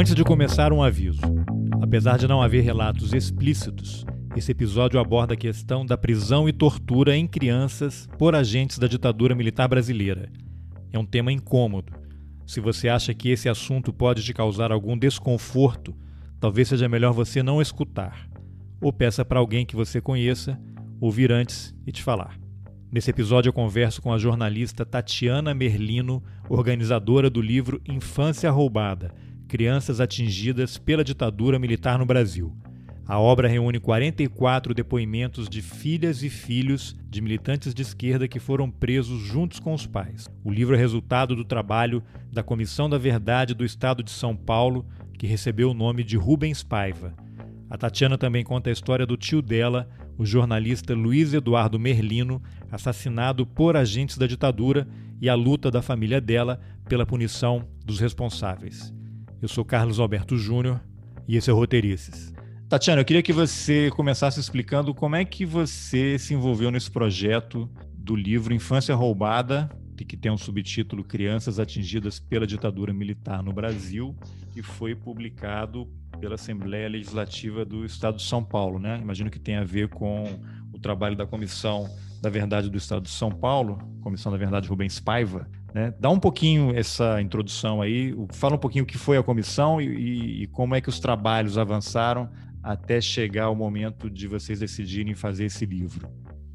Antes de começar, um aviso. Apesar de não haver relatos explícitos, esse episódio aborda a questão da prisão e tortura em crianças por agentes da ditadura militar brasileira. É um tema incômodo. Se você acha que esse assunto pode te causar algum desconforto, talvez seja melhor você não escutar. Ou peça para alguém que você conheça ouvir antes e te falar. Nesse episódio eu converso com a jornalista Tatiana Merlino, organizadora do livro Infância Roubada Crianças Atingidas pela Ditadura Militar no Brasil. A obra reúne 44 depoimentos de filhas e filhos de militantes de esquerda que foram presos juntos com os pais. O livro é resultado do trabalho da Comissão da Verdade do Estado de São Paulo, que recebeu o nome de Rubens Paiva. A Tatiana também conta a história do tio dela, o jornalista Luiz Eduardo Merlino, assassinado por agentes da ditadura, e a luta da família dela pela punição dos responsáveis. Eu sou Carlos Alberto Júnior e esse é o Roteirices. Tatiana, eu queria que você começasse explicando como é que você se envolveu nesse projeto do livro Infância Roubada, que tem um subtítulo Crianças Atingidas pela Ditadura Militar no Brasil, que foi publicado pela Assembleia Legislativa do Estado de São Paulo, né? Imagino que tem a ver com o trabalho da Comissão da Verdade do Estado de São Paulo, Comissão da Verdade Rubens Paiva, né? Dá um pouquinho essa introdução aí, fala um pouquinho o que foi a comissão e, e como é que os trabalhos avançaram até chegar o momento de vocês decidirem fazer esse livro.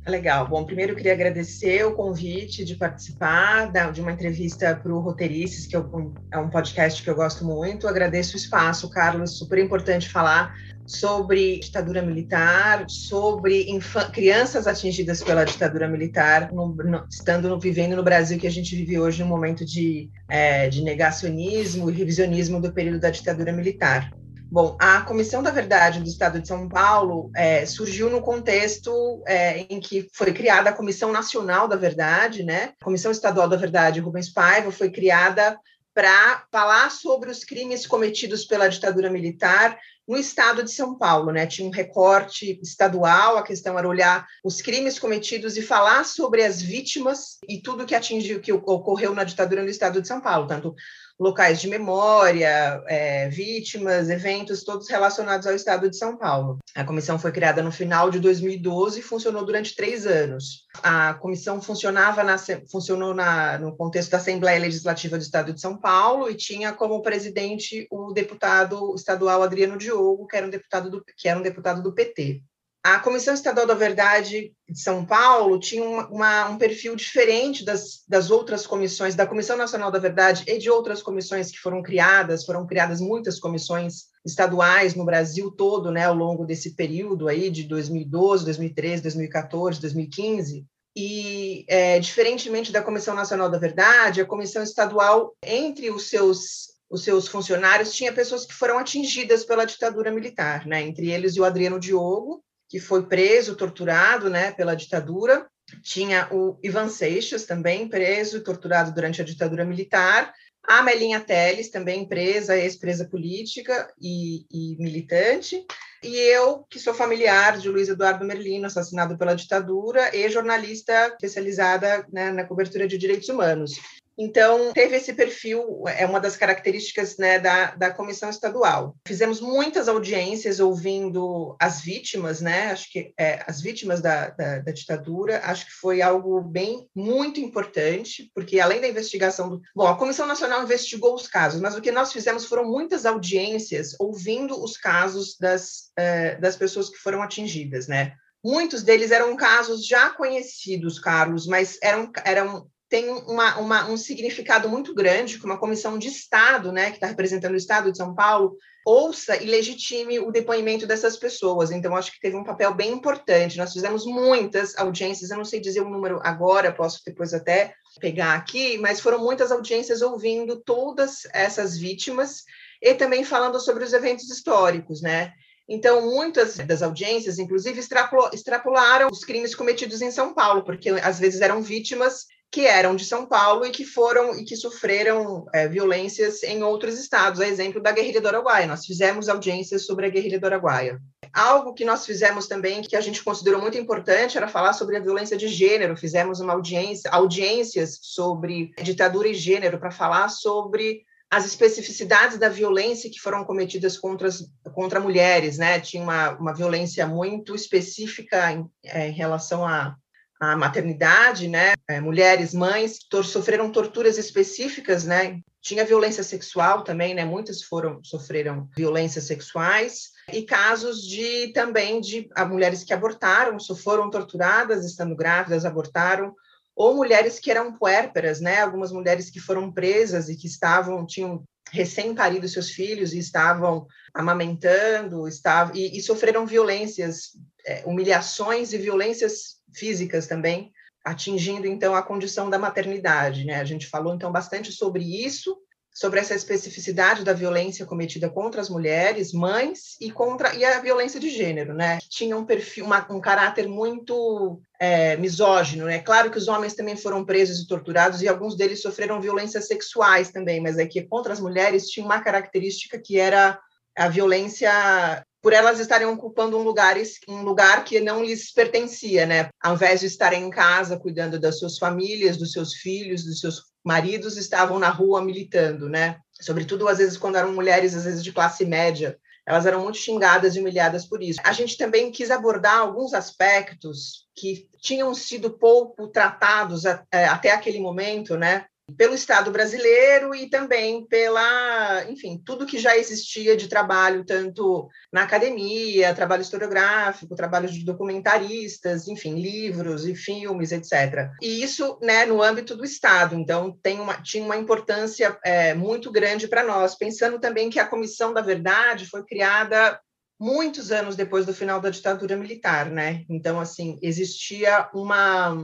Legal. Bom, primeiro eu queria agradecer o convite de participar da, de uma entrevista para o Roteirices, que é um, é um podcast que eu gosto muito. Agradeço o espaço, Carlos. Super importante falar sobre ditadura militar, sobre crianças atingidas pela ditadura militar, no, no, estando vivendo no Brasil que a gente vive hoje num momento de, é, de negacionismo e revisionismo do período da ditadura militar. Bom, a Comissão da Verdade do Estado de São Paulo é, surgiu no contexto é, em que foi criada a Comissão Nacional da Verdade, né? A Comissão Estadual da Verdade Rubens Paiva foi criada para falar sobre os crimes cometidos pela ditadura militar no estado de São Paulo, né? Tinha um recorte estadual, a questão era olhar os crimes cometidos e falar sobre as vítimas e tudo que atingiu, que ocorreu na ditadura no estado de São Paulo, tanto locais de memória, é, vítimas, eventos, todos relacionados ao estado de São Paulo. A comissão foi criada no final de 2012 e funcionou durante três anos. A comissão funcionava na, funcionou na, no contexto da Assembleia Legislativa do Estado de São Paulo e tinha como presidente o deputado estadual Adriano Diogo, que era um deputado do, que era um deputado do PT. A Comissão Estadual da Verdade de São Paulo tinha uma, uma, um perfil diferente das, das outras comissões, da Comissão Nacional da Verdade e de outras comissões que foram criadas, foram criadas muitas comissões estaduais no Brasil todo, né, ao longo desse período aí de 2012, 2013, 2014, 2015. E, é, diferentemente da Comissão Nacional da Verdade, a Comissão Estadual, entre os seus os seus funcionários, tinha pessoas que foram atingidas pela ditadura militar, né? entre eles o Adriano Diogo, que foi preso, torturado né, pela ditadura. Tinha o Ivan Seixas, também preso e torturado durante a ditadura militar. A Melinha Teles, também presa, ex-presa política e, e, militante. E eu, que sou familiar de Luiz Eduardo Merlino, assassinado pela ditadura, e jornalista especializada né, na cobertura de direitos humanos. Então, teve esse perfil, é uma das características né, da, da comissão estadual. Fizemos muitas audiências ouvindo as vítimas, né? Acho que é, as vítimas da, da, da, ditadura, acho que foi algo bem, muito importante, porque além da investigação do. Bom, a Comissão Nacional investigou os casos, mas o que nós fizemos foram muitas audiências ouvindo os casos das, é, das pessoas que foram atingidas, né? Muitos deles eram casos já conhecidos, Carlos, mas eram, eram tem uma, uma, um significado muito grande que uma comissão de Estado, né, que está representando o Estado de São Paulo, ouça e legitime o depoimento dessas pessoas. Então, acho que teve um papel bem importante. Nós fizemos muitas audiências, eu não sei dizer o número agora, posso depois até pegar aqui, mas foram muitas audiências ouvindo todas essas vítimas e também falando sobre os eventos históricos, né? Então, muitas das audiências, inclusive, extrapolaram os crimes cometidos em São Paulo, porque às vezes eram vítimas que eram de São Paulo e que foram e que sofreram é, violências em outros estados, a exemplo da guerrilha do Araguaia. Nós fizemos audiências sobre a guerrilha do Araguaia. Algo que nós fizemos também, que a gente considerou muito importante, era falar sobre a violência de gênero. Fizemos uma audiência, audiências sobre ditadura e gênero para falar sobre as especificidades da violência que foram cometidas contra, as, contra mulheres, né? Tinha uma, uma violência muito específica em, é, em relação à, à maternidade, né? É, mulheres, mães, sofreram torturas específicas, né? Tinha violência sexual também, né? Muitas foram sofreram violências sexuais e casos de também de a, mulheres que abortaram, foram torturadas estando grávidas, abortaram ou mulheres que eram puérperas, né? Algumas mulheres que foram presas e que estavam tinham recém-parido seus filhos e estavam amamentando, estavam e, e sofreram violências, é, humilhações e violências físicas também, atingindo então a condição da maternidade, né? A gente falou então bastante sobre isso sobre essa especificidade da violência cometida contra as mulheres, mães e contra e a violência de gênero, né? Tinha um perfil, uma, um caráter muito é, misógino, né? Claro que os homens também foram presos e torturados e alguns deles sofreram violências sexuais também, mas é que contra as mulheres tinha uma característica que era a violência por elas estarem ocupando um lugar, um lugar que não lhes pertencia, né? Ao invés de estarem em casa cuidando das suas famílias, dos seus filhos, dos seus maridos, estavam na rua militando, né? Sobretudo às vezes quando eram mulheres, às vezes de classe média, elas eram muito xingadas e humilhadas por isso. A gente também quis abordar alguns aspectos que tinham sido pouco tratados é, até aquele momento, né? Pelo Estado brasileiro e também pela, enfim, tudo que já existia de trabalho, tanto na academia, trabalho historiográfico, trabalho de documentaristas, enfim, livros e filmes, etc. E isso, né, no âmbito do Estado. Então, tem uma, tinha uma importância é, muito grande para nós, pensando também que a Comissão da Verdade foi criada muitos anos depois do final da ditadura militar, né? Então, assim, existia uma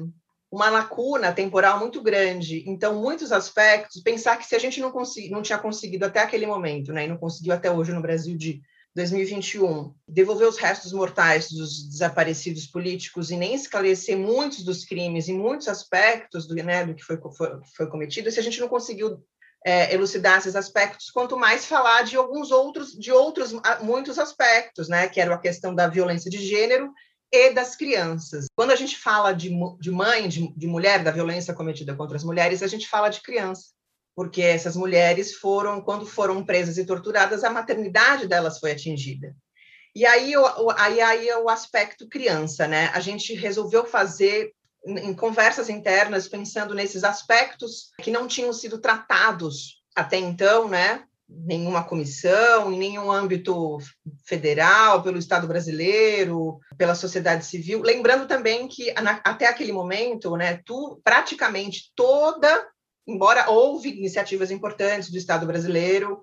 uma lacuna temporal muito grande. Então, muitos aspectos, pensar que se a gente não, consegui, não tinha conseguido até aquele momento, né, e não conseguiu até hoje no Brasil de 2021, devolver os restos mortais dos desaparecidos políticos e nem esclarecer muitos dos crimes e muitos aspectos do, né, do que foi, foi, foi cometido, se a gente não conseguiu é, elucidar esses aspectos, quanto mais falar de alguns outros, de outros muitos aspectos, né, que era a questão da violência de gênero e das crianças. Quando a gente fala de, de mãe, de, de mulher, da violência cometida contra as mulheres, a gente fala de criança, porque essas mulheres foram, quando foram presas e torturadas, a maternidade delas foi atingida. E aí, o, aí, aí é o aspecto criança, né? A gente resolveu fazer em conversas internas, pensando nesses aspectos que não tinham sido tratados até então, né? Nenhuma comissão, em nenhum âmbito federal, pelo Estado brasileiro, pela sociedade civil. Lembrando também que até aquele momento, né, tu, praticamente toda, embora houve iniciativas importantes do Estado brasileiro,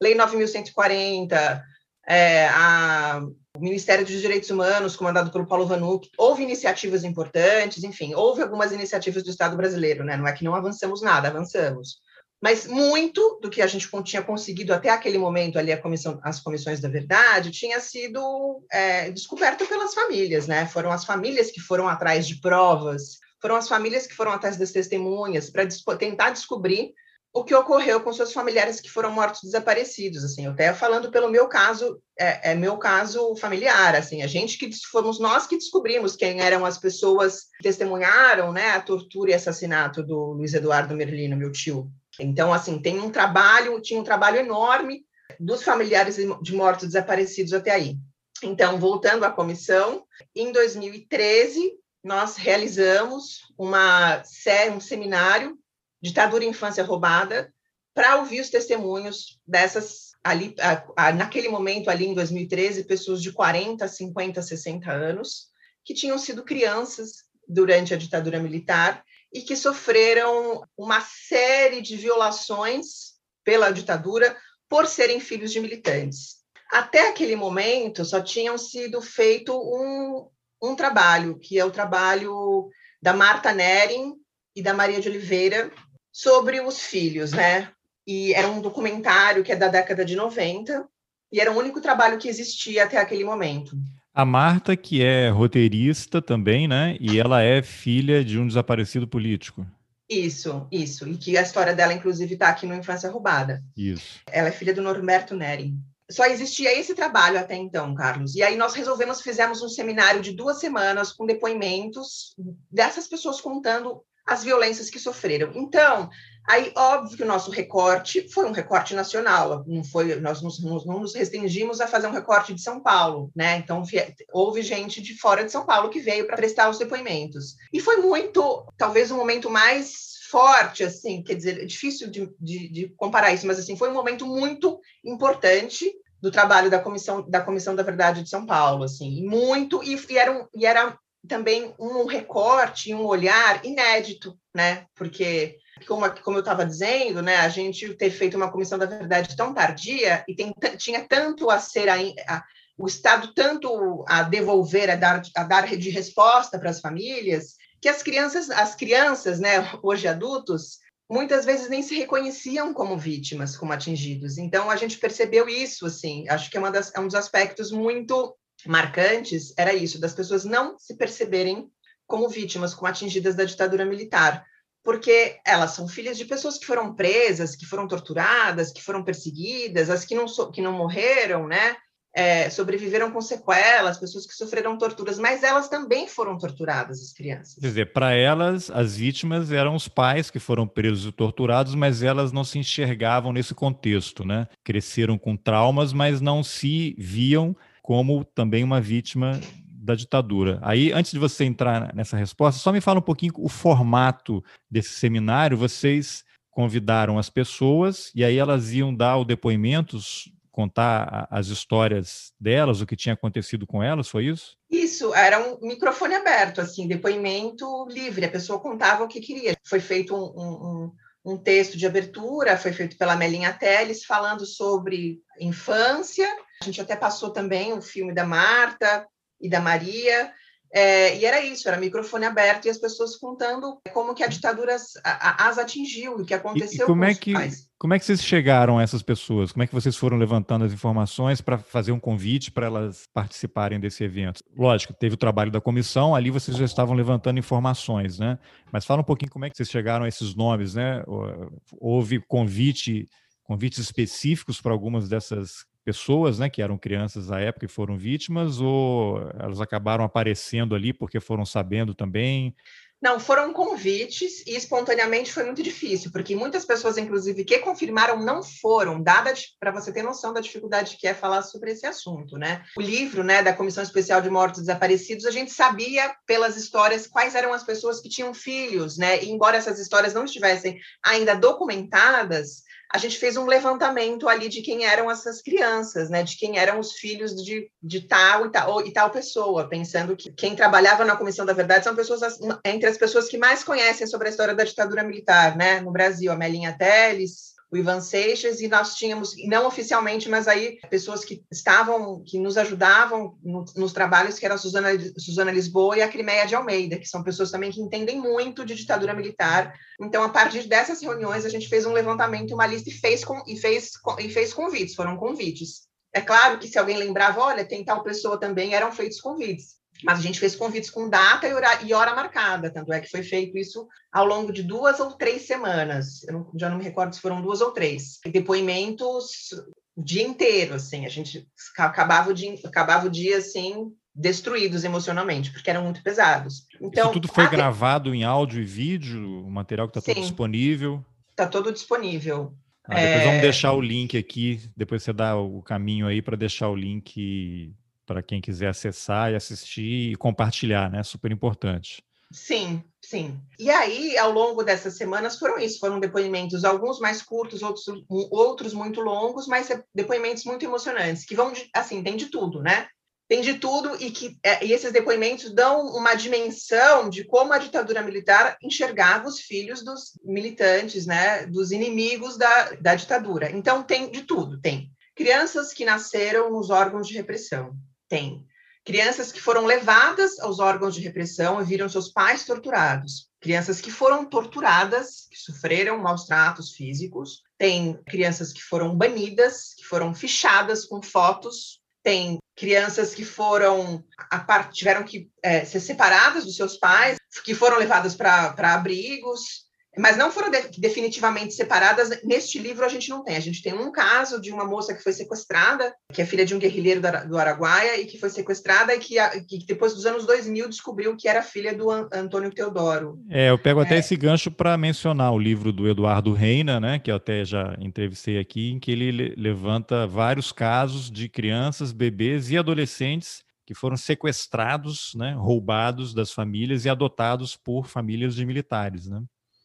Lei 9.140, é, a, o Ministério dos Direitos Humanos, comandado pelo Paulo Vanuc, houve iniciativas importantes, enfim, houve algumas iniciativas do Estado brasileiro, né? não é que não avançamos nada, avançamos mas muito do que a gente tinha conseguido até aquele momento ali, comissão, as comissões da verdade, tinha sido é, descoberto pelas famílias, né? Foram as famílias que foram atrás de provas, foram as famílias que foram atrás das testemunhas para tentar descobrir o que ocorreu com seus familiares que foram mortos desaparecidos, assim, até falando pelo meu caso, é, é, meu caso familiar, assim, a gente que fomos nós que descobrimos quem eram as pessoas que testemunharam, né, a tortura e assassinato do Luiz Eduardo Merlino, meu tio, então, assim, tem um trabalho, tinha um trabalho enorme dos familiares de mortos desaparecidos até aí. Então, voltando à comissão, em 2013, nós realizamos uma série, um seminário, Ditadura Infância Roubada, para ouvir os testemunhos dessas, ali, naquele momento, ali em 2013, pessoas de 40, 50, 60 anos, que tinham sido crianças durante a ditadura militar e que sofreram uma série de violações pela ditadura por serem filhos de militantes. Até aquele momento, só tinham sido feito um, um trabalho, que é o trabalho da Marta Nering e da Maria de Oliveira sobre os filhos, né? E era um documentário que é da década de 90, e era o único trabalho que existia até aquele momento. A Marta, que é roteirista também, né? E ela é filha de um desaparecido político. Isso, isso. E que a história dela, inclusive, está aqui no Infância Roubada. Isso. Ela é filha do Norberto Neri. Só existia esse trabalho até então, Carlos. E aí nós resolvemos, fizemos um seminário de duas semanas com depoimentos dessas pessoas contando as violências que sofreram. Então, Aí, óbvio que o nosso recorte foi um recorte nacional, não foi, nós nos, não nos restringimos a fazer um recorte de São Paulo, né? Então, houve gente de fora de São Paulo que veio para prestar os depoimentos. E foi muito, talvez, o um momento mais forte, assim, quer dizer, é difícil de, de, de comparar isso, mas assim, foi um momento muito importante do trabalho da comissão da comissão da verdade de São Paulo, assim, muito e, e era um, e era também um recorte, um olhar inédito, né? Porque como, como eu estava dizendo, né, a gente ter feito uma comissão da verdade tão tardia e tem, tinha tanto a ser a, a, o Estado tanto a devolver, a dar, a dar de resposta para as famílias, que as crianças, as crianças, né, hoje adultos, muitas vezes nem se reconheciam como vítimas, como atingidos. Então a gente percebeu isso, assim, acho que é, das, é um dos aspectos muito marcantes era isso, das pessoas não se perceberem como vítimas, como atingidas da ditadura militar porque elas são filhas de pessoas que foram presas, que foram torturadas, que foram perseguidas, as que não, so, que não morreram, né? É, sobreviveram com sequelas, pessoas que sofreram torturas, mas elas também foram torturadas, as crianças. Quer dizer, para elas, as vítimas eram os pais que foram presos e torturados, mas elas não se enxergavam nesse contexto, né? Cresceram com traumas, mas não se viam como também uma vítima da ditadura. Aí, antes de você entrar nessa resposta, só me fala um pouquinho o formato desse seminário. Vocês convidaram as pessoas e aí elas iam dar o depoimentos, contar as histórias delas, o que tinha acontecido com elas, foi isso? Isso, era um microfone aberto, assim, depoimento livre, a pessoa contava o que queria. Foi feito um, um, um texto de abertura, foi feito pela Melinha Teles, falando sobre infância. A gente até passou também o filme da Marta, e da Maria. É, e era isso, era microfone aberto e as pessoas contando como que a ditadura as atingiu, o que aconteceu e, e como é que, pais. Como é que vocês chegaram a essas pessoas? Como é que vocês foram levantando as informações para fazer um convite para elas participarem desse evento? Lógico, teve o trabalho da comissão, ali vocês já estavam levantando informações, né? Mas fala um pouquinho como é que vocês chegaram a esses nomes, né? Houve convite, convites específicos para algumas dessas pessoas, né, que eram crianças à época e foram vítimas, ou elas acabaram aparecendo ali porque foram sabendo também? Não, foram convites e espontaneamente foi muito difícil, porque muitas pessoas, inclusive, que confirmaram não foram, dada para você ter noção da dificuldade que é falar sobre esse assunto, né? O livro, né, da Comissão Especial de Mortos Desaparecidos, a gente sabia pelas histórias quais eram as pessoas que tinham filhos, né? E embora essas histórias não estivessem ainda documentadas, a gente fez um levantamento ali de quem eram essas crianças, né? De quem eram os filhos de, de tal e tal, e tal pessoa, pensando que quem trabalhava na Comissão da Verdade são pessoas entre as pessoas que mais conhecem sobre a história da ditadura militar, né? No Brasil, a Melinha Teles, o Ivan Seixas, e nós tínhamos, não oficialmente, mas aí pessoas que estavam, que nos ajudavam no, nos trabalhos, que eram a Suzana, Suzana Lisboa e a Crimeia de Almeida, que são pessoas também que entendem muito de ditadura militar. Então, a partir dessas reuniões, a gente fez um levantamento, uma lista e fez, com, e fez, e fez convites, foram convites. É claro que se alguém lembrava, olha, tem tal pessoa também, eram feitos convites. Mas a gente fez convites com data e hora, e hora marcada, tanto é que foi feito isso ao longo de duas ou três semanas. Eu não, já não me recordo se foram duas ou três. Depoimentos o dia inteiro, assim, a gente acabava o dia, acabava o dia assim, destruídos emocionalmente, porque eram muito pesados. Então, Isso tudo foi a... gravado em áudio e vídeo, o material que está todo disponível? Está todo disponível. Ah, depois é... vamos deixar o link aqui, depois você dá o caminho aí para deixar o link para quem quiser acessar e assistir e compartilhar, né? Super importante. Sim, sim. E aí, ao longo dessas semanas, foram isso, foram depoimentos, alguns mais curtos, outros, outros muito longos, mas depoimentos muito emocionantes, que vão, de, assim, tem de tudo, né? Tem de tudo e que é, e esses depoimentos dão uma dimensão de como a ditadura militar enxergava os filhos dos militantes, né? Dos inimigos da, da ditadura. Então, tem de tudo, tem. Crianças que nasceram nos órgãos de repressão, tem. Crianças que foram levadas aos órgãos de repressão e viram seus pais torturados. Crianças que foram torturadas, que sofreram maus tratos físicos. Tem crianças que foram banidas, que foram fichadas com fotos. Tem crianças que foram tiveram que é, ser separadas dos seus pais, que foram levadas para abrigos. Mas não foram de, definitivamente separadas. Neste livro a gente não tem. A gente tem um caso de uma moça que foi sequestrada, que é filha de um guerrilheiro do, Araguaia, e que foi sequestrada e que, que, depois dos anos 2000 descobriu que era filha do An Antônio Teodoro. É, eu pego até é. esse gancho para mencionar o livro do Eduardo Reina, né, que eu até já entrevistei aqui, em que ele levanta vários casos de crianças, bebês e adolescentes que foram sequestrados, né, roubados das famílias e adotados por famílias de militares, né?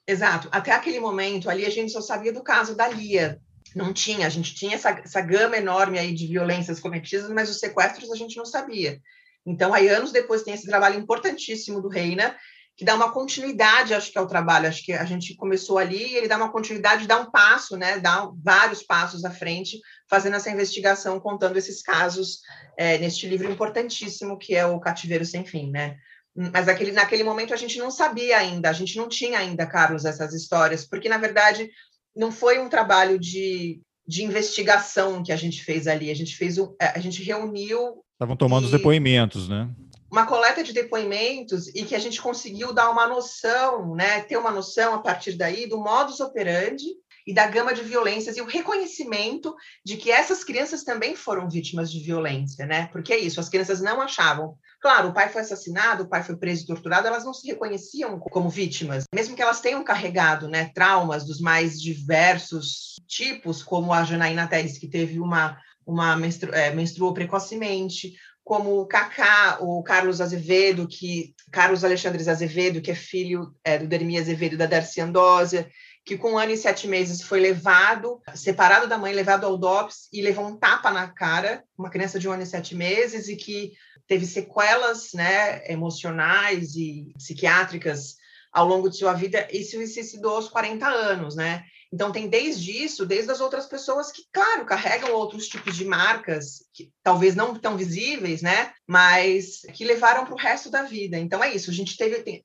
Exato. Até aquele momento ali a gente só sabia do caso da Lia. Não tinha, a gente tinha essa, essa gama enorme aí de violências cometidas, mas os sequestros a gente não sabia. Então, aí anos depois tem esse trabalho importantíssimo do Reina, que dá uma continuidade, acho que ao trabalho. Acho que a gente começou ali e ele dá uma continuidade, dá um passo, né? Dá vários passos à frente, fazendo essa investigação, contando esses casos é, neste livro importantíssimo que é o Cativeiro Sem Fim, né? Mas aquele, naquele momento a gente não sabia ainda, a gente não tinha ainda, Carlos, essas histórias, porque na verdade não foi um trabalho de, de investigação que a gente fez ali, a gente fez um, a gente reuniu. Estavam tomando e... os depoimentos, né? uma coleta de depoimentos e que a gente conseguiu dar uma noção, né, ter uma noção a partir daí do modus operandi e da gama de violências e o reconhecimento de que essas crianças também foram vítimas de violência, né? Porque é isso, as crianças não achavam. Claro, o pai foi assassinado, o pai foi preso e torturado, elas não se reconheciam como vítimas, mesmo que elas tenham carregado, né, traumas dos mais diversos tipos, como a Janaína Teres, que teve uma uma menstru é, menstruou precocemente, como o Kaká, o Carlos Azevedo, que Carlos Alexandre Azevedo, que é filho é, do Dermi Azevedo da Darcy Andósia, que com um ano e sete meses foi levado, separado da mãe, levado ao DOPS e levou um tapa na cara, uma criança de um ano e sete meses, e que teve sequelas né, emocionais e psiquiátricas ao longo de sua vida, e se suicidou aos 40 anos, né? Então, tem desde isso, desde as outras pessoas que, claro, carregam outros tipos de marcas, que talvez não tão visíveis, né? Mas que levaram para o resto da vida. Então, é isso. A gente teve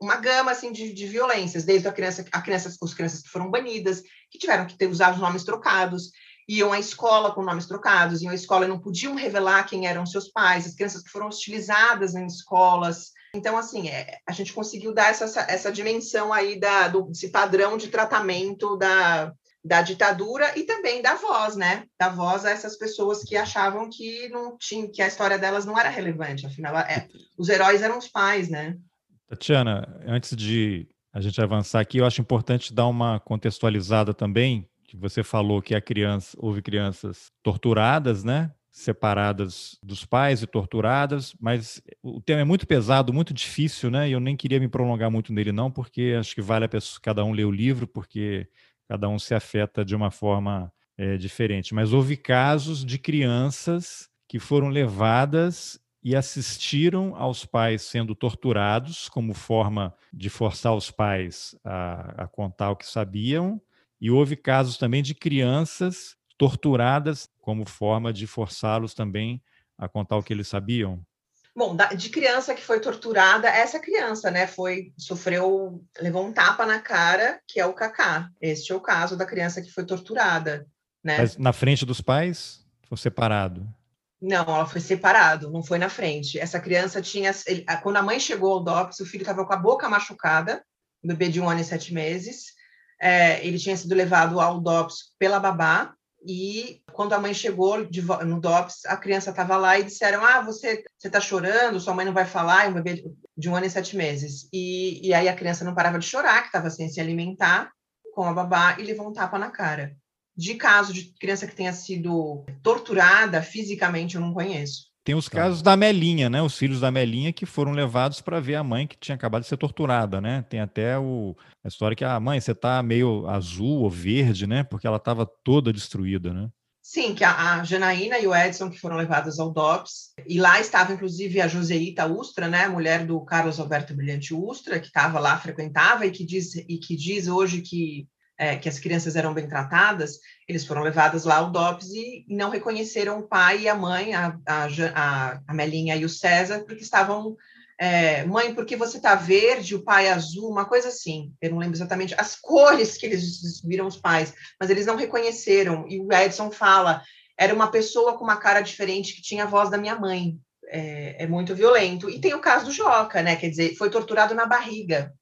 uma gama assim de, de violências, desde a criança, a criança, as crianças que foram banidas, que tiveram que ter usado os nomes trocados, iam à escola com nomes trocados, iam à escola e não podiam revelar quem eram seus pais, as crianças que foram hostilizadas em escolas, então, assim, é, a gente conseguiu dar essa, essa dimensão aí da, do, desse padrão de tratamento da, da ditadura e também da voz, né? Da voz a essas pessoas que achavam que não tinha, que a história delas não era relevante, afinal, é, os heróis eram os pais, né? Tatiana, antes de a gente avançar aqui, eu acho importante dar uma contextualizada também, que você falou que criança, houve crianças torturadas, né? separadas dos pais e torturadas, mas o tema é muito pesado, muito difícil, né? E eu nem queria me prolongar muito nele não, porque acho que vale a pessoa, cada um ler o livro, porque cada um se afeta de uma forma é, diferente. Mas houve casos de crianças que foram levadas e assistiram aos pais sendo torturados como forma de forçar os pais a, a contar o que sabiam. E houve casos também de crianças torturadas como forma de forçá-los também a contar o que eles sabiam? Bom, de criança que foi torturada, essa criança, né, foi sofreu, levou um tapa na cara, que é o Kaká. Este é o caso da criança que foi torturada, né? Mas na frente dos pais, foi separado? Não, ela foi separado, não foi na frente. Essa criança tinha, ele, quando a mãe chegou ao DOPS, o filho estava com a boca machucada, um bebê de um ano e sete meses. É, ele tinha sido levado ao DOPS pela babá, e quando a mãe chegou no DOPS, a criança estava lá e disseram: Ah, você está chorando, sua mãe não vai falar, é um bebê de um ano e sete meses. E, e aí a criança não parava de chorar, que estava sem se alimentar, com a babá, e levou um tapa na cara. De caso de criança que tenha sido torturada fisicamente, eu não conheço. Tem os tá. casos da Melinha, né? Os filhos da Melinha que foram levados para ver a mãe que tinha acabado de ser torturada, né? Tem até o, a história que a ah, mãe, você tá meio azul ou verde, né? Porque ela estava toda destruída, né? Sim, que a, a, Janaína e o Edson que foram levados ao DOPS, e lá estava inclusive a Joseita Ustra, né, mulher do Carlos Alberto Brilhante Ustra, que estava lá, frequentava e que diz e que diz hoje que é, que as crianças eram bem tratadas, eles foram levados lá ao DOPS e, não reconheceram o pai e a mãe, a, a, a Melinha e o César, porque estavam. É, mãe, por que você está verde, o pai azul, uma coisa assim. Eu não lembro exatamente as cores que eles viram os pais, mas eles não reconheceram. E o Edson fala: era uma pessoa com uma cara diferente que tinha a voz da minha mãe. É, é muito violento. E tem o caso do Joca, né? Quer dizer, foi torturado na barriga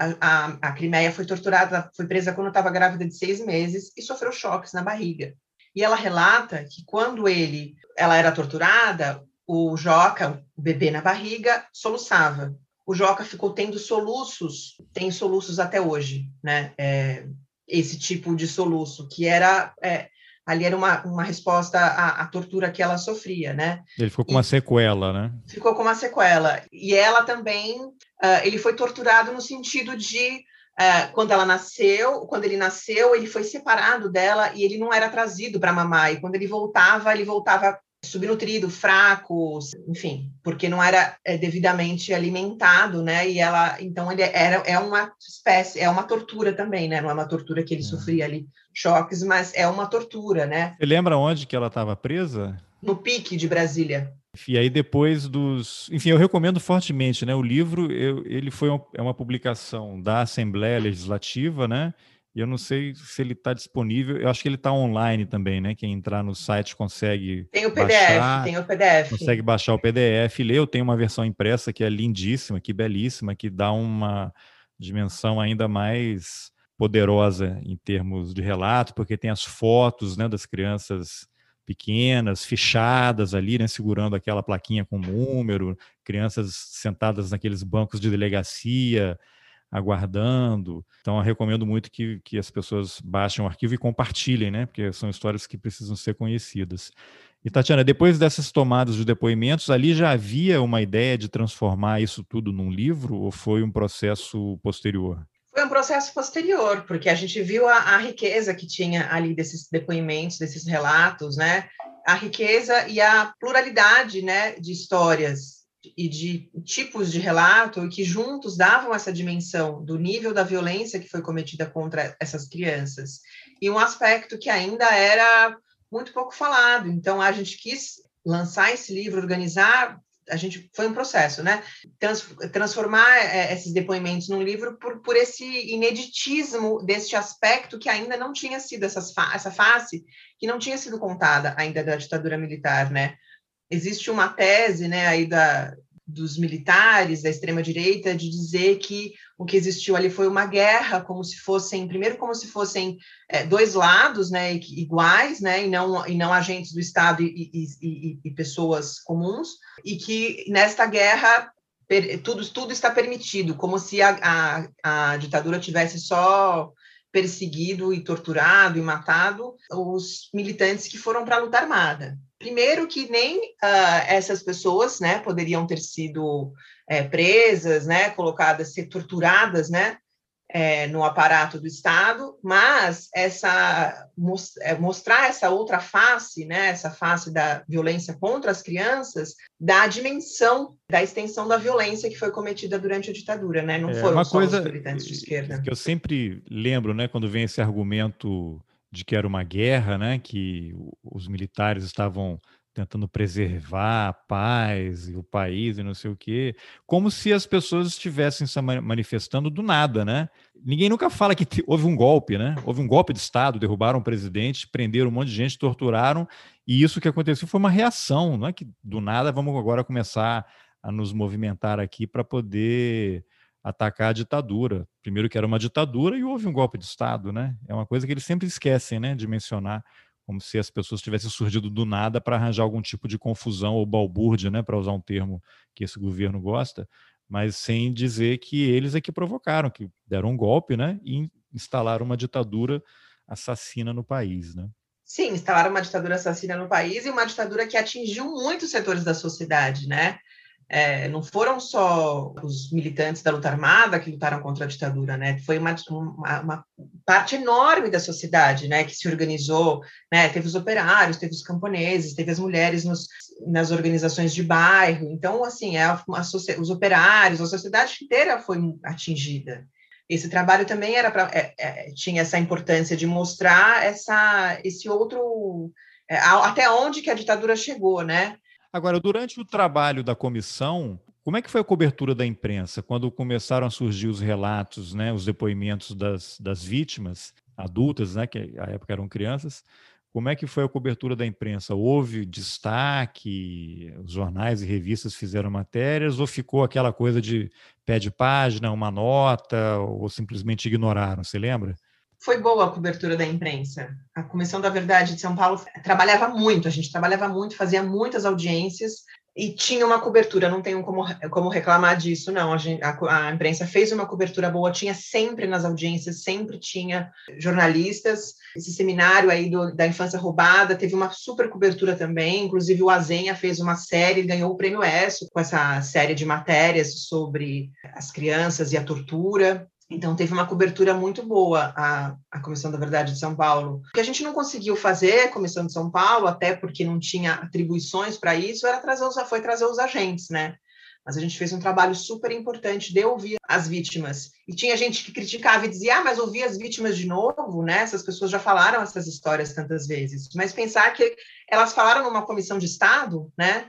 a, a, a Crimeia foi torturada, foi presa quando estava grávida de seis meses e sofreu choques na barriga. E ela relata que quando ele, ela era torturada, o Joca, o bebê na barriga, soluçava. O Joca ficou tendo soluços, tem soluços até hoje, né? É, esse tipo de soluço, que era é, ali era uma, uma resposta à, à, tortura que ela sofria, né? Ele ficou com e uma sequela, né? Ficou com uma sequela. E ela também, uh, ele foi torturado no sentido de Uh, quando ela nasceu, quando ele nasceu, ele foi separado dela e ele não era trazido para mamar. E quando ele voltava, ele voltava subnutrido, fraco, enfim, porque não era é, devidamente alimentado, né? E ela, então ele era é uma espécie, é uma tortura também, né? Não é uma tortura que ele é. sofria ali choques, mas é uma tortura, né? Você lembra onde que ela estava presa? No pique de Brasília. E aí depois dos, enfim, eu recomendo fortemente, né? O livro, eu, ele foi uma, é uma publicação da Assembleia Legislativa, né? E eu não sei se ele está disponível. Eu acho que ele está online também, né? Quem entrar no site consegue. Tem o PDF, baixar, tem o PDF. Consegue baixar o PDF e ler. Eu tenho uma versão impressa que é lindíssima, que belíssima, que dá uma dimensão ainda mais poderosa em termos de relato, porque tem as fotos né, das crianças pequenas, fechadas ali, né, segurando aquela plaquinha com número, crianças sentadas naqueles bancos de delegacia, aguardando. Então, eu recomendo muito que, que as pessoas baixem o arquivo e compartilhem, né? Porque são histórias que precisam ser conhecidas. E, Tatiana, depois dessas tomadas de depoimentos, ali já havia uma ideia de transformar isso tudo num livro ou foi um processo posterior? Foi um processo posterior, porque a gente viu a, a riqueza que tinha ali desses depoimentos, desses relatos, né? A riqueza e a pluralidade, né, de histórias e de tipos de relato que juntos davam essa dimensão do nível da violência que foi cometida contra essas crianças e um aspecto que ainda era muito pouco falado. Então a gente quis lançar esse livro, organizar, a gente foi um processo, né? Trans, transformar é, esses depoimentos num livro por, por esse ineditismo deste aspecto que ainda não tinha sido essas, essa face que não tinha sido contada ainda da ditadura militar, né? existe uma tese né, aí da, dos militares, da extrema-direita, de dizer que o que existiu ali foi uma guerra, como se fossem, primeiro, como se fossem é, dois lados né, iguais, né, e, não, e não agentes do Estado e, e, e, e pessoas comuns, e que nesta guerra tudo, tudo está permitido, como se a, a, a ditadura tivesse só perseguido e torturado e matado os militantes que foram para a luta armada. Primeiro que nem uh, essas pessoas, né, poderiam ter sido é, presas, né, colocadas, ser torturadas, né, é, no aparato do Estado, mas essa é, mostrar essa outra face, né, essa face da violência contra as crianças, da dimensão da extensão da violência que foi cometida durante a ditadura, né? Não é, foram uma só coisa os militantes de esquerda. Que eu sempre lembro, né, quando vem esse argumento de que era uma guerra, né, que os militares estavam tentando preservar a paz e o país e não sei o quê, como se as pessoas estivessem se manifestando do nada, né? Ninguém nunca fala que houve um golpe, né? Houve um golpe de Estado, derrubaram o presidente, prenderam um monte de gente, torturaram, e isso que aconteceu foi uma reação, não é que do nada vamos agora começar a nos movimentar aqui para poder atacar a ditadura. Primeiro que era uma ditadura e houve um golpe de Estado, né? É uma coisa que eles sempre esquecem, né, de mencionar, como se as pessoas tivessem surgido do nada para arranjar algum tipo de confusão ou balbúrdia, né, para usar um termo que esse governo gosta, mas sem dizer que eles é que provocaram, que deram um golpe, né, e instalaram uma ditadura assassina no país, né? Sim, instalaram uma ditadura assassina no país e uma ditadura que atingiu muitos setores da sociedade, né? É, não foram só os militantes da luta armada que lutaram contra a ditadura, né? Foi uma, uma, uma, parte enorme da sociedade, né, que se organizou, né? Teve os operários, teve os camponeses, teve as mulheres nos, nas organizações de bairro. Então, assim, é os operários, a sociedade inteira foi atingida. Esse trabalho também era para é, é, tinha essa importância de mostrar essa esse outro é, até onde que a ditadura chegou, né? Agora, durante o trabalho da comissão, como é que foi a cobertura da imprensa quando começaram a surgir os relatos, né, os depoimentos das, das vítimas adultas, né, que à época eram crianças? Como é que foi a cobertura da imprensa? Houve destaque? Os jornais e revistas fizeram matérias ou ficou aquela coisa de pé de página, uma nota, ou simplesmente ignoraram? Você lembra? Foi boa a cobertura da imprensa. A Comissão da Verdade de São Paulo trabalhava muito, a gente trabalhava muito, fazia muitas audiências, e tinha uma cobertura, não tenho como, como reclamar disso, não. A, gente, a, a, imprensa fez uma cobertura boa, tinha sempre nas audiências, sempre tinha jornalistas. Esse seminário aí do, da infância roubada teve uma super cobertura também, inclusive o Azenha fez uma série, ganhou o prêmio ESSO com essa série de matérias sobre as crianças e a tortura. Então, teve uma cobertura muito boa a, a Comissão da Verdade de São Paulo. O que a gente não conseguiu fazer, a Comissão de São Paulo, até porque não tinha atribuições para isso, era trazer os, foi trazer os agentes, né? Mas a gente fez um trabalho super importante de ouvir as vítimas. E tinha gente que criticava e dizia, ah, mas ouvir as vítimas de novo, né? Essas pessoas já falaram essas histórias tantas vezes. Mas pensar que elas falaram numa comissão de Estado, né?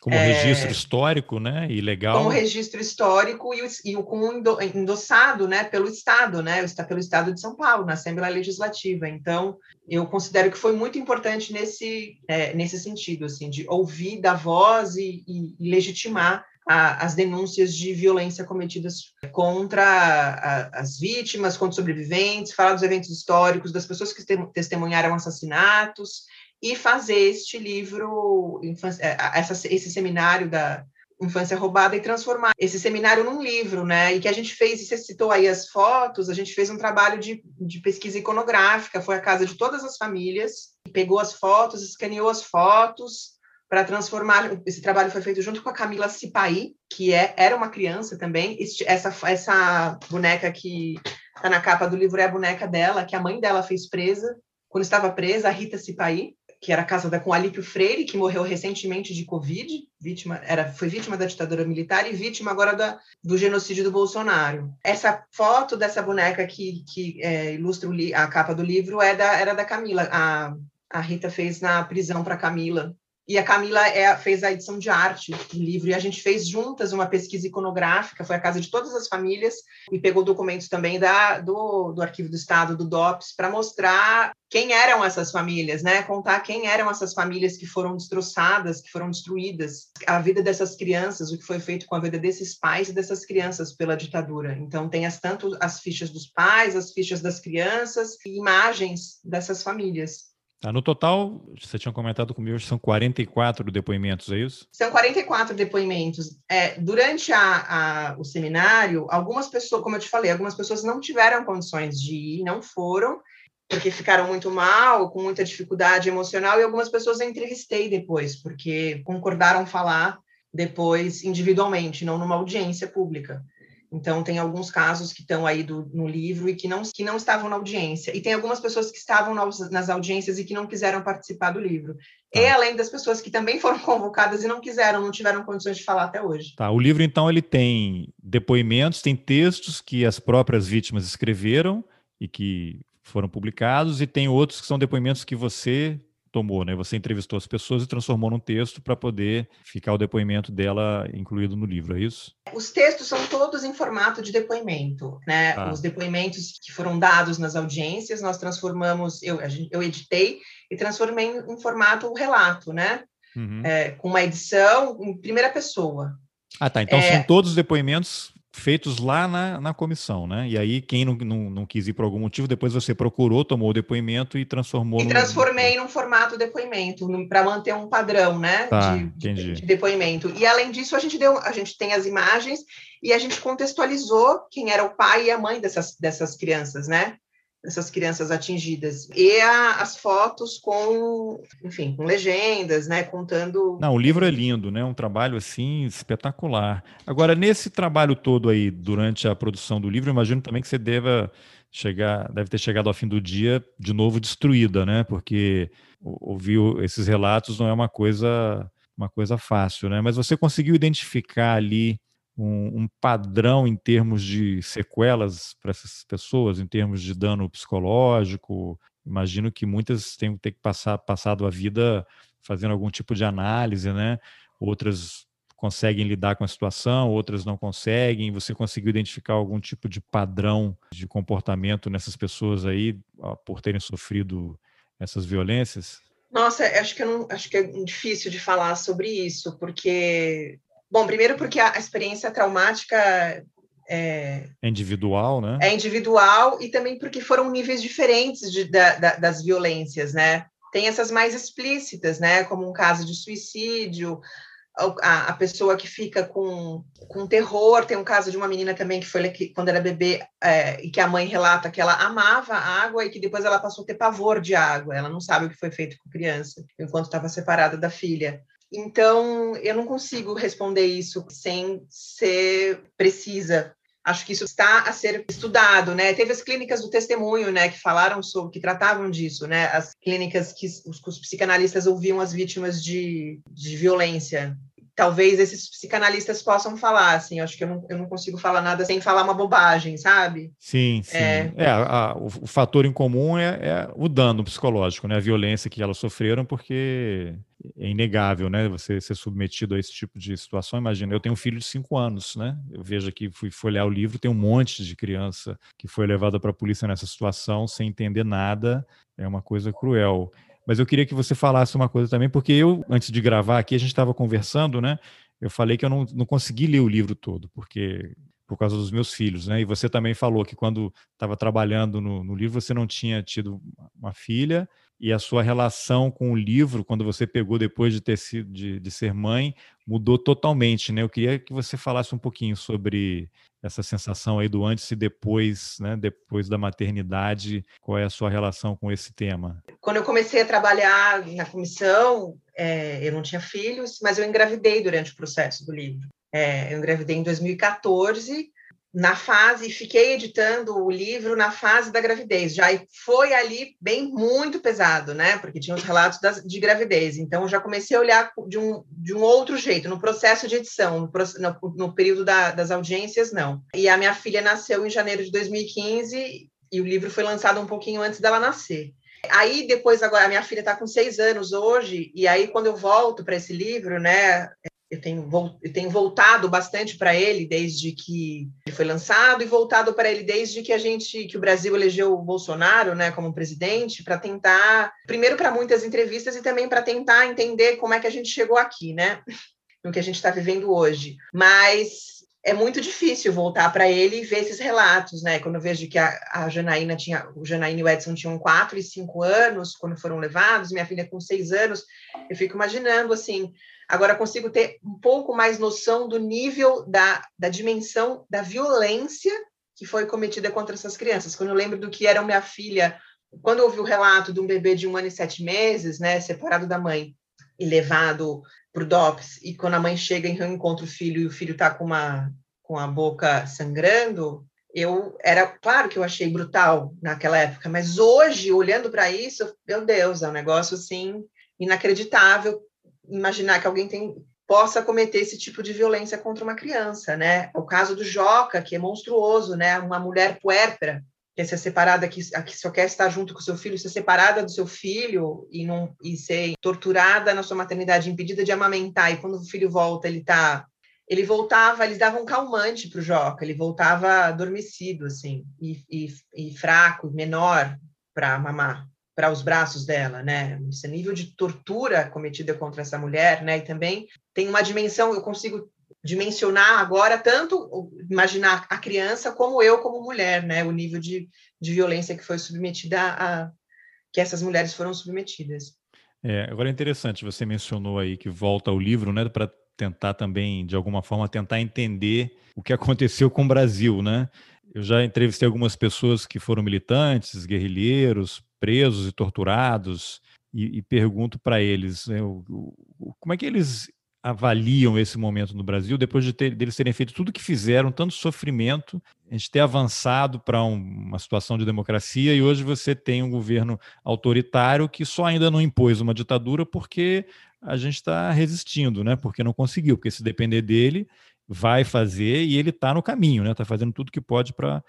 Como é, registro histórico, né? E legal. Como registro histórico e, e o com endossado, né? Pelo Estado, né? Está pelo Estado de São Paulo, na Assembleia Legislativa. Então, eu considero que foi muito importante nesse, é, nesse sentido, assim, de ouvir da voz e, e, e legitimar a, as denúncias de violência cometidas contra a, as vítimas, contra os sobreviventes, falar dos eventos históricos, das pessoas que testemunharam assassinatos e fazer este livro, é, essa, esse seminário da infância roubada e transformar esse seminário num livro, né? E que a gente fez, você citou aí as fotos, a gente fez um trabalho de, de pesquisa iconográfica, foi a casa de todas as famílias, pegou as fotos, escaneou as fotos para transformar. Esse trabalho foi feito junto com a Camila Cipai, que é, era uma criança também. Essa, essa boneca que está na capa do livro é a boneca dela, que a mãe dela fez presa quando estava presa, a Rita Cipai que era casada com Alípio Freire, que morreu recentemente de Covid, vítima, era, foi vítima da ditadura militar e vítima agora da, do genocídio do Bolsonaro. Essa foto dessa boneca que, que é, ilustra a capa do livro é da, era da Camila. A, a Rita fez na prisão para Camila, e a Camila é, fez a edição de arte do livro, e a gente fez juntas uma pesquisa iconográfica, foi a casa de todas as famílias, e pegou documentos também da, do, do Arquivo do Estado, do DOPS, para mostrar quem eram essas famílias, né? Contar quem eram essas famílias que foram destroçadas, que foram destruídas, a vida dessas crianças, o que foi feito com a vida desses pais e dessas crianças pela ditadura. Então, tem as, tanto as fichas dos pais, as fichas das crianças, e imagens dessas famílias. Tá, no total, você tinha comentado comigo, são 44 depoimentos, é isso? São 44 depoimentos. É, durante a, a, o seminário, algumas pessoas, como eu te falei, algumas pessoas não tiveram condições de ir, não foram, porque ficaram muito mal, com muita dificuldade emocional, e algumas pessoas eu entrevistei depois, porque concordaram falar depois individualmente, não numa audiência pública. Então, tem alguns casos que estão aí do, no livro e que não, que não estavam na audiência. E tem algumas pessoas que estavam nas, nas audiências e que não quiseram participar do livro. Tá. E além das pessoas que também foram convocadas e não quiseram, não tiveram condições de falar até hoje. Tá, o livro, então, ele tem depoimentos, tem textos que as próprias vítimas escreveram e que foram publicados, e tem outros que são depoimentos que você tomou, né? Você entrevistou as pessoas e transformou num texto para poder ficar o depoimento dela incluído no livro, é isso? Os textos são todos em formato de depoimento, né? Ah. Os depoimentos que foram dados nas audiências, nós transformamos, eu, eu editei e transformei em formato relato, né? Uhum. É, com uma edição em primeira pessoa. Ah, tá. Então é... são todos os depoimentos feitos lá na, na comissão, né? E aí, quem não, não, não quis ir por algum motivo, depois você procurou, tomou o depoimento e transformou. E no... transformei num formato depoimento, para manter um padrão, né? Tá, de, de, de, depoimento. E além disso, a gente deu, a gente tem as imagens e a gente contextualizou quem era o pai e a mãe dessas, dessas crianças, né? Essas crianças atingidas. E a, as fotos com, enfim, com legendas, né, contando... Não, o livro é lindo, né, um trabalho, assim, espetacular. Agora, nesse trabalho todo aí, durante a produção do livro, imagino também que você deva chegar, deve ter chegado ao fim do dia de novo destruída, né, porque ouvir esses relatos não é uma coisa, uma coisa fácil, né, mas você conseguiu identificar ali um, um padrão em termos de sequelas para essas pessoas, em termos de dano psicológico? Imagino que muitas têm que ter que passar passado a vida fazendo algum tipo de análise, né? Outras conseguem lidar com a situação, outras não conseguem. Você conseguiu identificar algum tipo de padrão de comportamento nessas pessoas aí por terem sofrido essas violências? Nossa, acho que, não, acho que é difícil de falar sobre isso, porque. Bom, primeiro porque a experiência traumática é, é, individual, né? É individual e também porque foram níveis diferentes de, da, da, das violências, né? Tem essas mais explícitas, né? Como um caso de suicídio, a, a, pessoa que fica com, com terror. Tem um caso de uma menina também que foi que, quando era bebê é, e que a mãe relata que ela amava a água e que depois ela passou a ter pavor de água. Ela não sabe o que foi feito com a criança enquanto estava separada da filha. Então, eu não consigo responder isso sem ser precisa, acho que isso está a ser estudado, né? Teve as clínicas do testemunho, né, que falaram sobre, que tratavam disso, né? As clínicas que os, os psicanalistas ouviam as vítimas de, de violência. Talvez esses psicanalistas possam falar, assim, acho que eu não, eu não consigo falar nada sem falar uma bobagem, sabe? Sim, sim. É, é a, a, o, o, fator em comum é, é o dano psicológico, né? A violência que elas sofreram, porque é inegável, né? Você ser submetido a esse tipo de situação. Imagina, eu tenho um filho de cinco anos, né? Eu vejo aqui, fui folhear o livro, tem um monte de criança que foi levada para a polícia nessa situação sem entender nada. É uma coisa cruel. Mas eu queria que você falasse uma coisa também, porque eu, antes de gravar aqui, a gente estava conversando, né? Eu falei que eu não, não consegui ler o livro todo, porque por causa dos meus filhos, né? E você também falou que quando estava trabalhando no, no, livro você não tinha tido uma filha e a sua relação com o livro, quando você pegou depois de ter sido de, de ser mãe, mudou totalmente, né? Eu queria que você falasse um pouquinho sobre essa sensação aí do antes e depois, né? Depois da maternidade, qual é a sua relação com esse tema? Quando eu comecei a trabalhar na comissão, é, eu não tinha filhos, mas eu engravidei durante o processo do livro. É, eu engravidei em 2014, na fase, fiquei editando o livro na fase da gravidez. Já foi ali bem muito pesado, né? Porque tinha os relatos das, de gravidez. Então, já comecei a olhar de um, de um outro jeito, no processo de edição, no, no, no período da, das audiências, não. E a minha filha nasceu em janeiro de 2015 e o livro foi lançado um pouquinho antes dela nascer. Aí depois agora a minha filha está com seis anos hoje e aí quando eu volto para esse livro, né, eu tenho, eu tenho voltado bastante para ele desde que ele foi lançado e voltado para ele desde que a gente que o Brasil elegeu o Bolsonaro, né, como presidente, para tentar, primeiro para muitas entrevistas e também para tentar entender como é que a gente chegou aqui, né, no que a gente está vivendo hoje. Mas é muito difícil voltar para ele e ver esses relatos, né? Quando eu vejo que a, a Janaína tinha, o Janaína e o Edson tinham quatro e cinco anos quando foram levados, minha filha com seis anos, eu fico imaginando assim Agora consigo ter um pouco mais noção do nível da, da dimensão da violência que foi cometida contra essas crianças. Quando eu lembro do que era minha filha, quando eu ouvi o relato de um bebê de um ano e sete meses, né, separado da mãe e levado para o DOPS, e quando a mãe chega e encontra o filho e o filho está com uma com a boca sangrando, eu era claro que eu achei brutal naquela época, mas hoje olhando para isso, meu Deus, é um negócio assim inacreditável imaginar que alguém tem, possa cometer esse tipo de violência contra uma criança, né? O caso do Joca, que é monstruoso, né? Uma mulher puérpera, que é ser separada, que, que só quer estar junto com seu filho, ser separada do seu filho e, não, e ser torturada na sua maternidade, impedida de amamentar, e quando o filho volta, ele tá ele voltava, eles davam um calmante para o Joca, ele voltava adormecido, assim, e, e, e fraco, menor para mamar para os braços dela, né? Esse nível de tortura cometida contra essa mulher, né? E também tem uma dimensão, eu consigo dimensionar agora tanto imaginar a criança como eu como mulher, né? O nível de, de violência que foi submetida a que essas mulheres foram submetidas. É, agora é interessante, você mencionou aí que volta ao livro, né, para tentar também, de alguma forma, tentar entender o que aconteceu com o Brasil, né? Eu já entrevistei algumas pessoas que foram militantes, guerrilheiros, presos e torturados e, e pergunto para eles né, o, o, como é que eles avaliam esse momento no Brasil depois de ter, deles terem feito tudo que fizeram, tanto sofrimento, a gente ter avançado para um, uma situação de democracia e hoje você tem um governo autoritário que só ainda não impôs uma ditadura porque a gente está resistindo, né? Porque não conseguiu, porque se depender dele vai fazer e ele está no caminho, né? Está fazendo tudo que pode para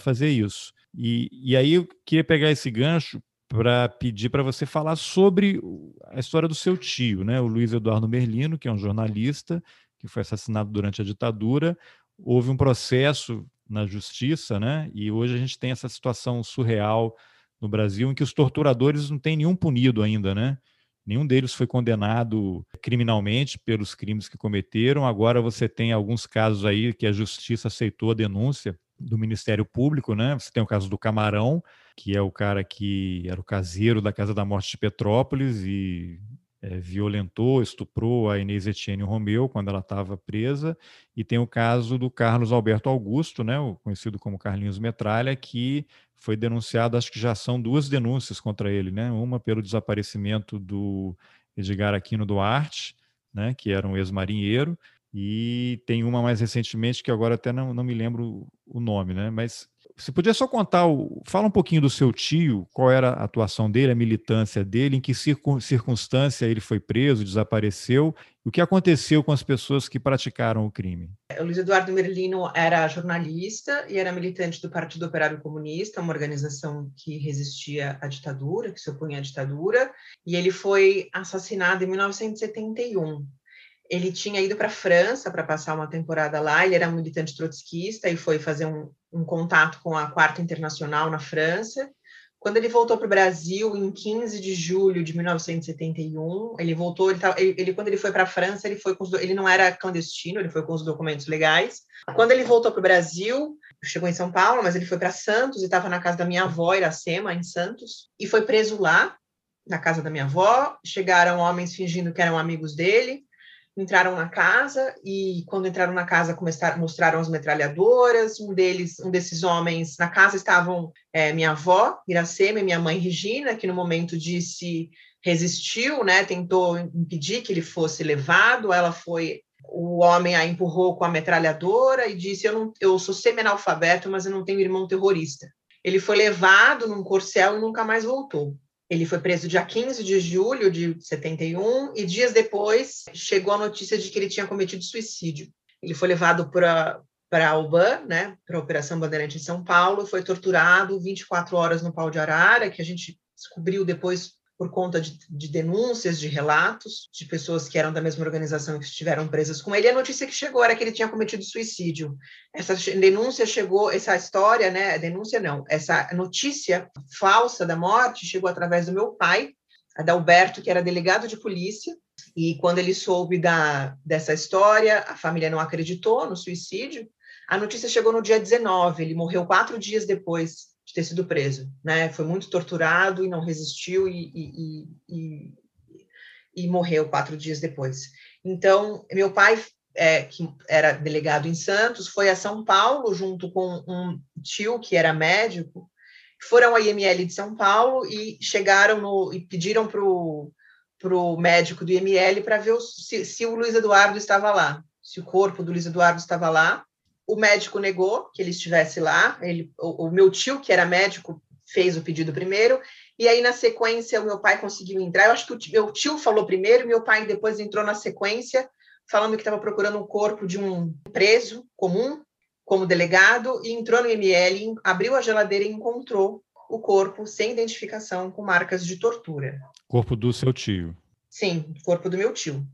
fazer isso. E, e aí eu queria pegar esse gancho para pedir para você falar sobre a história do seu tio, né? O Luiz Eduardo Merlino, que é um jornalista que foi assassinado durante a ditadura. Houve um processo na justiça, né? E hoje a gente tem essa situação surreal no Brasil em que os torturadores não têm nenhum punido ainda, né? Nenhum deles foi condenado criminalmente pelos crimes que cometeram. Agora você tem alguns casos aí que a justiça aceitou a denúncia do Ministério Público, né? Você tem o caso do Camarão, que é o cara que era o caseiro da Casa da Morte de Petrópolis e é, violentou, estuprou a Inês Etienne Romeu quando ela estava presa, e tem o caso do Carlos Alberto Augusto, né, o conhecido como Carlinhos Metralha, que foi denunciado, acho que já são duas denúncias contra ele, né, uma pelo desaparecimento do Edgar Aquino Duarte, né, que era um ex-marinheiro, e tem uma mais recentemente que agora até não, não me lembro o nome, né, mas você podia só contar, fala um pouquinho do seu tio, qual era a atuação dele, a militância dele, em que circunstância ele foi preso, desapareceu, o que aconteceu com as pessoas que praticaram o crime? O Luiz Eduardo Merlino era jornalista e era militante do Partido Operário Comunista, uma organização que resistia à ditadura, que se opunha à ditadura, e ele foi assassinado em 1971 ele tinha ido para a França para passar uma temporada lá, ele era um militante trotskista e foi fazer um, um contato com a Quarta Internacional na França. Quando ele voltou para o Brasil, em 15 de julho de 1971, ele voltou, ele, ele, quando ele foi para a França, ele foi os, ele não era clandestino, ele foi com os documentos legais. Quando ele voltou para o Brasil, chegou em São Paulo, mas ele foi para Santos e estava na casa da minha avó, Iracema, em Santos, e foi preso lá, na casa da minha avó. Chegaram homens fingindo que eram amigos dele, entraram na casa e quando entraram na casa começaram mostraram as metralhadoras. Um deles um desses homens na casa estavam é, minha avó Iracema e minha mãe Regina que no momento disse resistiu né tentou impedir que ele fosse levado. Ela foi o homem a empurrou com a metralhadora e disse eu não eu sou semi-analfabeto mas eu não tenho irmão terrorista. Ele foi levado num corcel e nunca mais voltou ele foi preso dia 15 de julho de 71 e dias depois chegou a notícia de que ele tinha cometido suicídio. Ele foi levado para para a UBAN, né, para a Operação Bandeirante em São Paulo, foi torturado 24 horas no pau de arara, que a gente descobriu depois por conta de, de, denúncias, de relatos de pessoas que eram da mesma organização que estiveram presas com ele. A notícia que chegou era que ele tinha cometido suicídio. Essa denúncia chegou, essa história, né? Denúncia não, essa notícia falsa da morte chegou através do meu pai, Adalberto, que era delegado de polícia. E quando ele soube da, dessa história, a família não acreditou no suicídio. A notícia chegou no dia 19, ele morreu quatro dias depois de ter sido preso, né? Foi muito torturado e não resistiu e, e, e, e morreu quatro dias depois. Então, meu pai, é, que era delegado em Santos, foi a São Paulo junto com um tio que era médico, foram à IML de São Paulo e chegaram no e pediram para o médico do IML para ver o, se, se o Luiz Eduardo estava lá, se o corpo do Luiz Eduardo estava lá o médico negou que ele estivesse lá. Ele, o, o, meu tio, que era médico, fez o pedido primeiro. E aí, na sequência, o meu pai conseguiu entrar. Eu acho que o meu tio falou primeiro, meu pai depois entrou na sequência, falando que estava procurando o um corpo de um preso comum, como delegado, e entrou no ML, abriu a geladeira e encontrou o corpo sem identificação, com marcas de tortura. Corpo do seu tio? Sim, corpo do meu tio,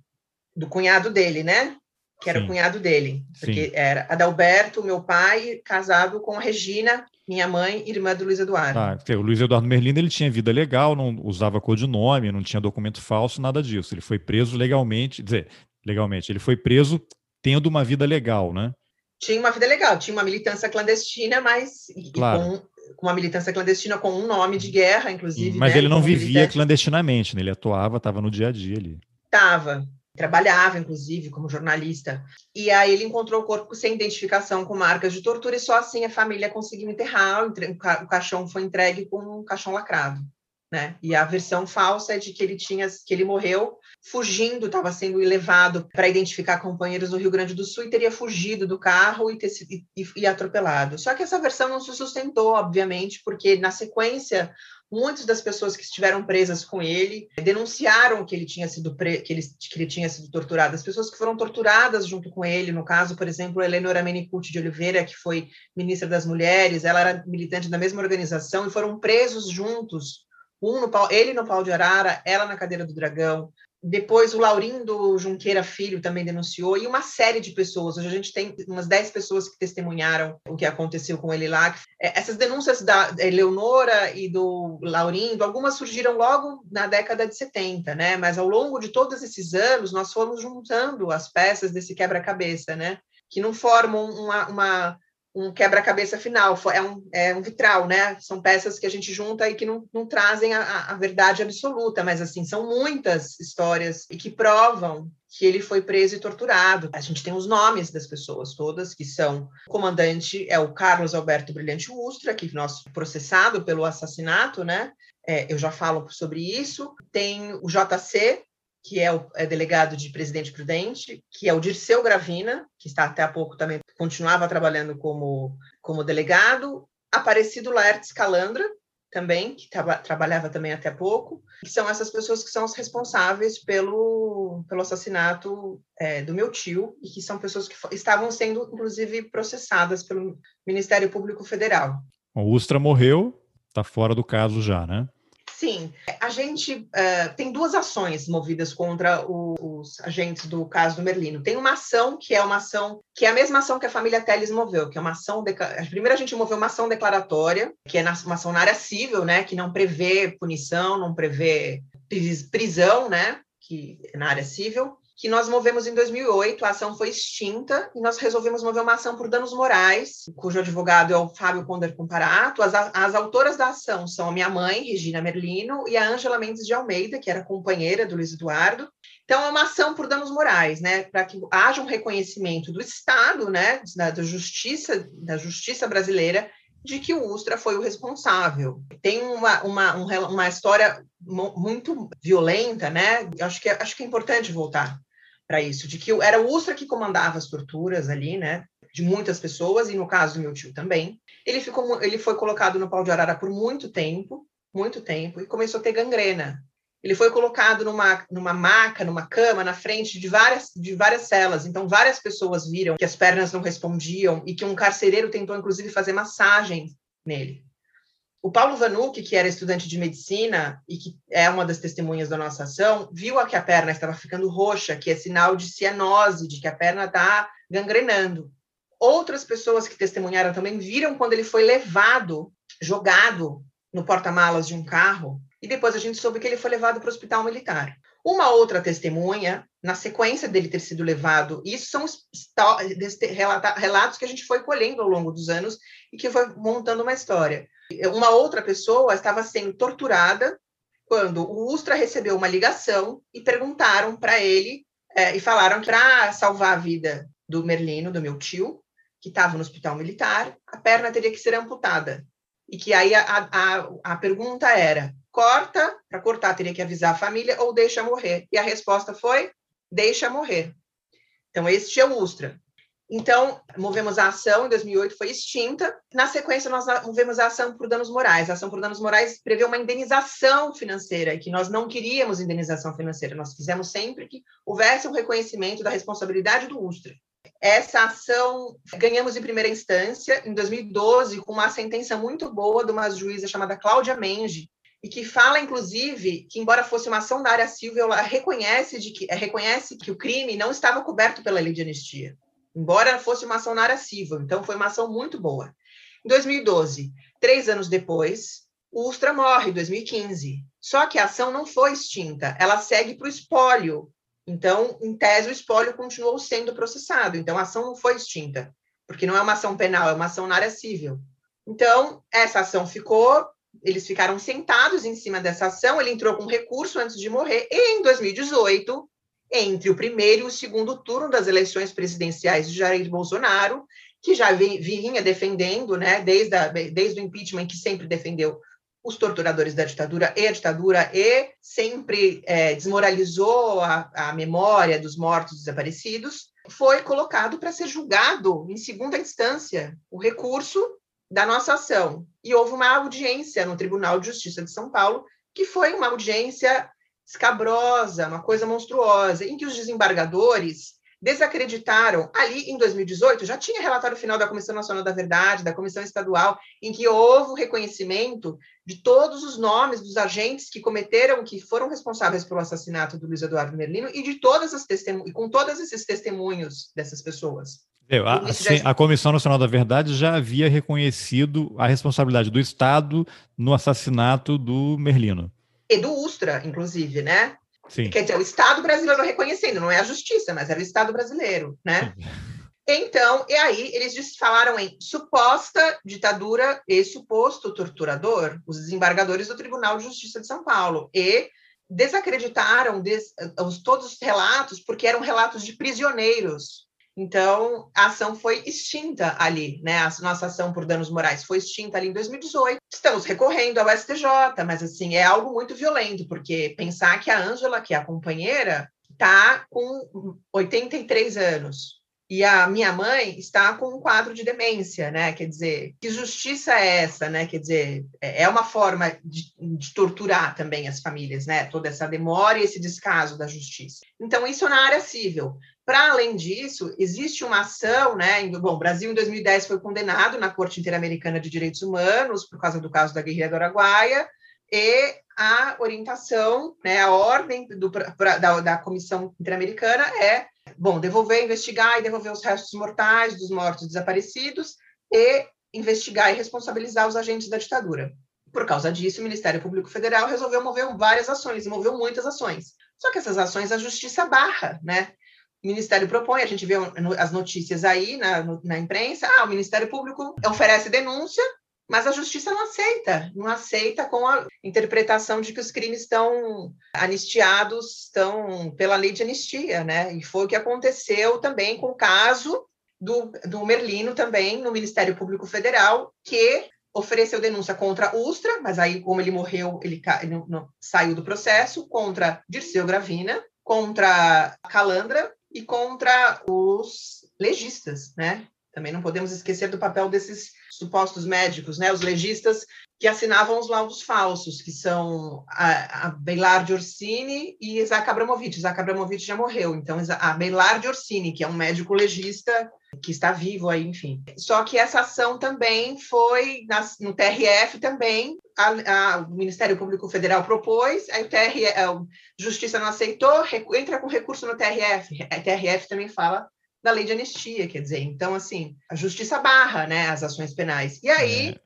do cunhado dele, né? Que era Sim. o cunhado dele, porque Sim. era Adalberto, meu pai, casado com a Regina, minha mãe, irmã do Luiz Eduardo. Ah, o Luiz Eduardo Merlino ele tinha vida legal, não usava codinome, não tinha documento falso, nada disso. Ele foi preso legalmente, dizer, legalmente, ele foi preso tendo uma vida legal, né? Tinha uma vida legal, tinha uma militância clandestina, mas claro. com, com, uma militância clandestina com um nome de guerra, inclusive. Mas né? ele não vivia militante. clandestinamente, né? ele atuava, estava no dia a dia ali. Estava, trabalhava, inclusive, como jornalista. E aí ele encontrou o corpo sem identificação, com marcas de tortura, e só assim a família conseguiu enterrar. O caixão foi entregue com um caixão lacrado. Né? E a versão falsa é de que ele tinha, que ele morreu fugindo, estava sendo levado para identificar companheiros no Rio Grande do Sul e teria fugido do carro e, ter, e, e atropelado. Só que essa versão não se sustentou, obviamente, porque na sequência Muitas das pessoas que estiveram presas com ele denunciaram que ele tinha sido pre... que, ele... que ele tinha sido torturado. As pessoas que foram torturadas junto com ele, no caso, por exemplo, Eleonora Menicucci de Oliveira, que foi ministra das Mulheres, ela era militante da mesma organização e foram presos juntos, um no pau... ele no pau de arara, ela na cadeira do dragão. Depois o Laurindo Junqueira Filho também denunciou, e uma série de pessoas. Hoje a gente tem umas 10 pessoas que testemunharam o que aconteceu com ele lá. É, essas denúncias da Eleonora e do Laurindo, algumas surgiram logo na década de 70, né? Mas ao longo de todos esses anos, nós fomos juntando as peças desse quebra-cabeça, né? Que não formam uma, uma um quebra-cabeça final, é um, é um vitral, né? São peças que a gente junta e que não, não trazem a, a, verdade absoluta, mas assim, são muitas histórias e que provam que ele foi preso e torturado. A gente tem os nomes das pessoas todas, que são o comandante é o Carlos Alberto Brilhante Ustra, que nós processado pelo assassinato, né? É, eu já falo sobre isso. Tem o JC, que é o é delegado de Presidente Prudente, que é o Dirceu Gravina, que está até há pouco também, continuava trabalhando como, como delegado, Aparecido Laertes Calandra, também, que tra trabalhava também até pouco, que são essas pessoas que são as responsáveis pelo, pelo assassinato é, do meu tio, e que são pessoas que estavam sendo, inclusive, processadas pelo Ministério Público Federal. O Ustra morreu, está fora do caso já, né? Sim, a gente uh, tem duas ações movidas contra o, os agentes do caso do Merlino. Tem uma ação que é uma ação que é a mesma ação que a família Teles moveu, que é uma ação. De, primeiro a gente moveu uma ação declaratória, que é uma ação na área civil, né, que não prevê punição, não prevê prisão, né, que é na área civil que nós movemos em 2008, a ação foi extinta e nós resolvemos mover uma ação por danos morais, cujo advogado é o Fábio Conder Comparato. As, as autoras da ação são a minha mãe, Regina Merlino, e a Ângela Mendes de Almeida, que era companheira do Luiz Eduardo. Então, é uma ação por danos morais, né, para que haja um reconhecimento do Estado, né, da, da justiça, da justiça brasileira, de que o Ustra foi o responsável. Tem uma, uma, uma história muito violenta, né? Acho que, é, acho que é importante voltar para isso, de que era o Ustra que comandava as torturas ali, né? De muitas pessoas, e no caso do meu tio também. Ele, ficou, ele foi colocado no pau de arara por muito tempo, muito tempo, e começou a ter gangrena. Ele foi colocado numa, numa maca, numa cama, na frente de várias, de várias celas. Então, várias pessoas viram que as pernas não respondiam e que um carcereiro tentou, inclusive, fazer massagem nele. O Paulo Vanucci, que era estudante de medicina e que é uma das testemunhas da nossa ação, viu que a perna estava ficando roxa, que é sinal de cianose, de que a perna está gangrenando. Outras pessoas que testemunharam também viram quando ele foi levado, jogado no porta-malas de um carro, e depois a gente soube que ele foi levado para o hospital militar. Uma outra testemunha, na sequência dele ter sido levado, isso são relatos que a gente foi colhendo ao longo dos anos e que foi montando uma história. Uma outra pessoa estava sendo torturada quando o Ustra recebeu uma ligação e perguntaram para ele é, e falaram que para salvar a vida do Merlino, do meu tio, que estava no hospital militar, a perna teria que ser amputada. E que aí a, a, a pergunta era: corta, para cortar teria que avisar a família ou deixa morrer. E a resposta foi: deixa morrer. Então, este é o Ustra. Então, movemos a ação, em 2008 foi extinta. Na sequência, nós movemos a ação por danos morais. A ação por danos morais prevê uma indenização financeira, que nós não queríamos indenização financeira, nós fizemos sempre que houvesse um reconhecimento da responsabilidade do Ustra. Essa ação ganhamos em primeira instância, em 2012, com uma sentença muito boa de uma juíza chamada Cláudia Menge, e que fala, inclusive, que embora fosse uma ação da área civil, ela reconhece, de que, reconhece que o crime não estava coberto pela lei de anistia, embora fosse uma ação na área civil. Então, foi uma ação muito boa. Em 2012, três anos depois, o Ustra morre, em 2015. Só que a ação não foi extinta, ela segue para o espólio. Então, em tese, o espólio continuou sendo processado. Então, a ação não foi extinta, porque não é uma ação penal, é uma ação na área civil. Então, essa ação ficou eles ficaram sentados em cima dessa ação, ele entrou com recurso antes de morrer, e em 2018, entre o primeiro e o segundo turno das eleições presidenciais de Jair Bolsonaro, que já vinha defendendo, né, desde, a, desde o impeachment, que sempre defendeu os torturadores da ditadura e a ditadura, e sempre é, desmoralizou a, a memória dos mortos desaparecidos, foi colocado para ser julgado em segunda instância. O recurso da nossa ação. E houve uma audiência no Tribunal de Justiça de São Paulo, que foi uma audiência escabrosa, uma coisa monstruosa, em que os desembargadores desacreditaram. Ali em 2018 já tinha relatório final da Comissão Nacional da Verdade, da Comissão Estadual, em que houve o reconhecimento de todos os nomes dos agentes que cometeram, que foram responsáveis pelo assassinato do Luiz Eduardo Merlino e de todas as testemunhas, e com todos esses testemunhos dessas pessoas. A, sim, a Comissão Nacional da Verdade já havia reconhecido a responsabilidade do Estado no assassinato do Merlino. E do Ustra, inclusive, né? Sim. Quer dizer, o Estado brasileiro reconhecendo, não é a justiça, mas era o Estado brasileiro, né? Então, e aí eles falaram em suposta ditadura e suposto torturador, os desembargadores do Tribunal de Justiça de São Paulo, e desacreditaram des, os, todos os relatos porque eram relatos de prisioneiros então, a ação foi extinta ali, né? A nossa ação por danos morais foi extinta ali em 2018. Estamos recorrendo ao STJ, mas assim, é algo muito violento, porque pensar que a Ângela, que é a companheira, está com 83 anos. E a minha mãe está com um quadro de demência, né? Quer dizer, que justiça é essa, né? Quer dizer, é, é uma forma de, de torturar também as famílias, né? Toda essa demora e esse descaso da justiça. Então, isso na área civil. Para além disso, existe uma ação, né? Bom, o Brasil em 2010 foi condenado na Corte Interamericana de Direitos Humanos por causa do caso da guerrilha do Araguaia, e a orientação, né, a ordem do, pra, da, da Comissão Interamericana é, bom, devolver, investigar e devolver os restos mortais dos mortos desaparecidos e investigar e responsabilizar os agentes da ditadura. Por causa disso, o Ministério Público Federal resolveu mover várias ações, moveu muitas ações. Só que essas ações a justiça barra, né? O Ministério propõe, a gente vê as notícias aí na, na imprensa, ah, o Ministério Público oferece denúncia, mas a justiça não aceita, não aceita com a interpretação de que os crimes estão anistiados, estão pela lei de anistia, né? E foi o que aconteceu também com o caso do, do Merlino também no Ministério Público Federal, que ofereceu denúncia contra Ustra, mas aí, como ele morreu, ele, ele não, saiu do processo, contra Dirceu Gravina, contra Calandra e contra os legistas, né? Também não podemos esquecer do papel desses supostos médicos, né? Os legistas que assinavam os laudos falsos, que são a, a Orsini e Isaac Abramovich. Isaac Abramovich já morreu, então a Beilard Orsini, que é um médico legista que está vivo aí, enfim. Só que essa ação também foi no TRF também, a, a, o Ministério Público Federal propôs, aí o TRF, a Justiça não aceitou, entra com recurso no TRF. A TRF também fala da lei de anistia, quer dizer, então assim, a justiça barra, né, as ações penais. E aí, é.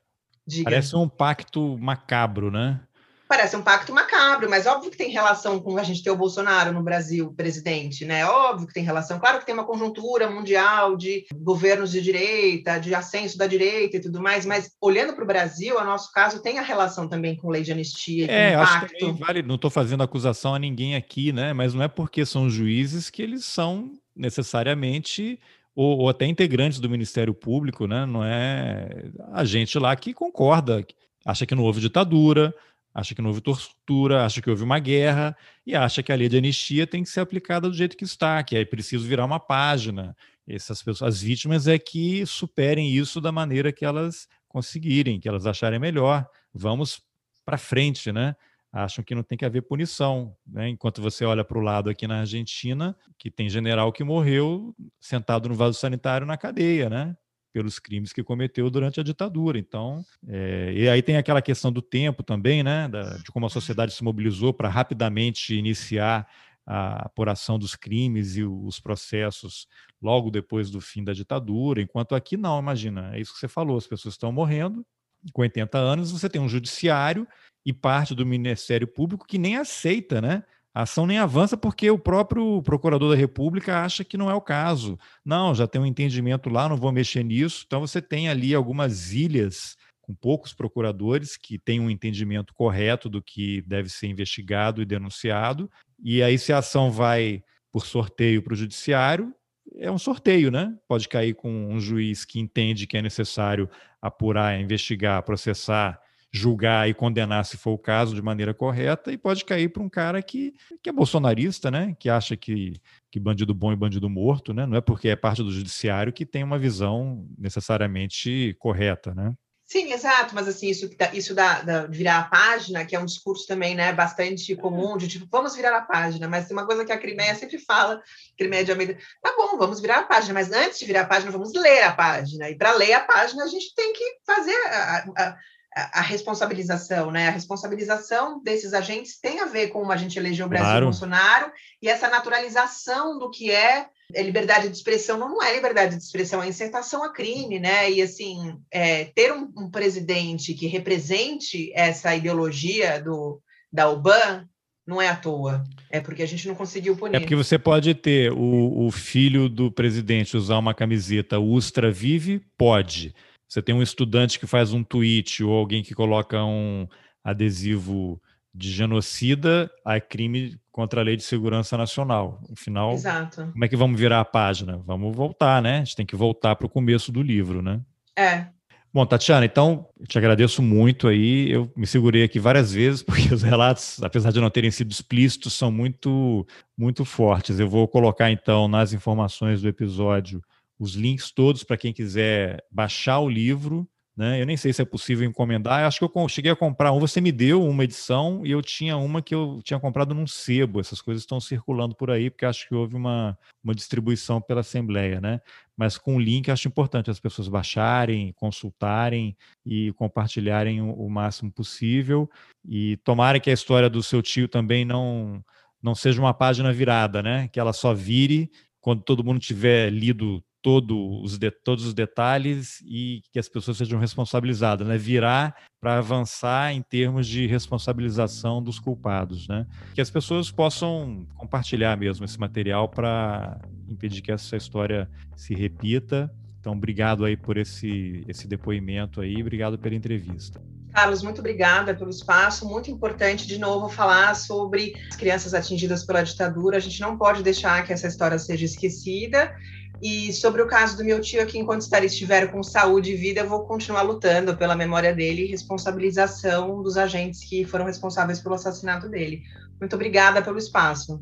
diga, parece um pacto macabro, né? Parece um pacto macabro, mas óbvio que tem relação com a gente ter o Bolsonaro no Brasil presidente, né? Óbvio que tem relação. Claro que tem uma conjuntura mundial de governos de direita, de ascenso da direita e tudo mais, mas olhando para o Brasil, a nosso caso tem a relação também com lei de anistia, é, com acho pacto. Que vale, não estou fazendo acusação a ninguém aqui, né? Mas não é porque são juízes que eles são necessariamente ou, ou, até integrantes do Ministério Público, né? Não é a gente lá que concorda, acha que não houve ditadura, acha que não houve tortura, acha que houve uma guerra e acha que a lei de anistia tem que ser aplicada do jeito que está, que é preciso virar uma página. Essas pessoas, as vítimas é que superem isso da maneira que elas conseguirem, que elas acharem melhor. Vamos para frente, né? Acham que não tem que haver punição, né? Enquanto você olha para o lado aqui na Argentina, que tem general que morreu sentado no vaso sanitário na cadeia, né? pelos crimes que cometeu durante a ditadura. Então, é, e aí tem aquela questão do tempo também, né, da, de como a sociedade se mobilizou para rapidamente iniciar a apuração dos crimes e os processos logo depois do fim da ditadura, enquanto aqui não, imagina, é isso que você falou, as pessoas estão morrendo, com 80 anos você tem um judiciário e parte do Ministério Público que nem aceita, né, a ação nem avança porque o próprio procurador da República acha que não é o caso. Não, já tem um entendimento lá, não vou mexer nisso. Então você tem ali algumas ilhas com poucos procuradores que têm um entendimento correto do que deve ser investigado e denunciado. E aí, se a ação vai por sorteio para o judiciário, é um sorteio, né? Pode cair com um juiz que entende que é necessário apurar, investigar, processar julgar e condenar, se for o caso, de maneira correta, e pode cair para um cara que, que é bolsonarista, né? que acha que, que bandido bom e bandido morto, né? não é porque é parte do judiciário que tem uma visão necessariamente correta. Né? Sim, exato, mas assim, isso, isso da, da, virar a página, que é um discurso também, né, bastante comum, de tipo, vamos virar a página, mas tem uma coisa que a Crimeia sempre fala, Crimeia de Almeida, tá bom, vamos virar a página, mas antes de virar a página, vamos ler a página, e para ler a página, a gente tem que fazer a, a, a, responsabilização, né, a responsabilização desses agentes tem a ver com como a gente elegeu o Brasil claro. Bolsonaro, e essa naturalização do que é é liberdade de expressão não é liberdade de expressão, é insertação a crime, né? E assim, é, ter um, um, presidente que represente essa ideologia do da UBAN não é à toa, é porque a gente não conseguiu punir. É porque você pode ter o, o filho do presidente usar uma camiseta Ustra Vive, pode. Você tem um estudante que faz um tweet ou alguém que coloca um adesivo de genocida a crime contra a lei de segurança nacional. Afinal, Exato. como é que vamos virar a página? Vamos voltar, né? A gente tem que voltar para o começo do livro, né? É. Bom, Tatiana, então, te agradeço muito aí. Eu me segurei aqui várias vezes, porque os relatos, apesar de não terem sido explícitos, são muito, muito fortes. Eu vou colocar, então, nas informações do episódio os links todos para quem quiser baixar o livro né? Eu nem sei se é possível encomendar. Eu acho que eu cheguei a comprar um. Você me deu uma edição e eu tinha uma que eu tinha comprado num sebo. Essas coisas estão circulando por aí, porque acho que houve uma, uma distribuição pela Assembleia, né? Mas com o link acho importante as pessoas baixarem, consultarem e compartilharem o, o máximo possível. E tomara que a história do seu tio também não, não seja uma página virada, né? Que ela só vire quando todo mundo tiver lido todo os de, todos os detalhes e que as pessoas sejam responsabilizadas, né? Virar para avançar em termos de responsabilização dos culpados, né? Que as pessoas possam compartilhar mesmo esse material para impedir que essa história se repita. Então, obrigado aí por esse esse depoimento aí, obrigado pela entrevista. Carlos, muito obrigada pelo espaço. Muito importante, de novo, falar sobre as crianças atingidas pela ditadura. A gente não pode deixar que essa história seja esquecida. E sobre o caso do meu tio aqui, enquanto estiver com saúde e vida, eu vou continuar lutando pela memória dele e responsabilização dos agentes que foram responsáveis pelo assassinato dele. Muito obrigada pelo espaço.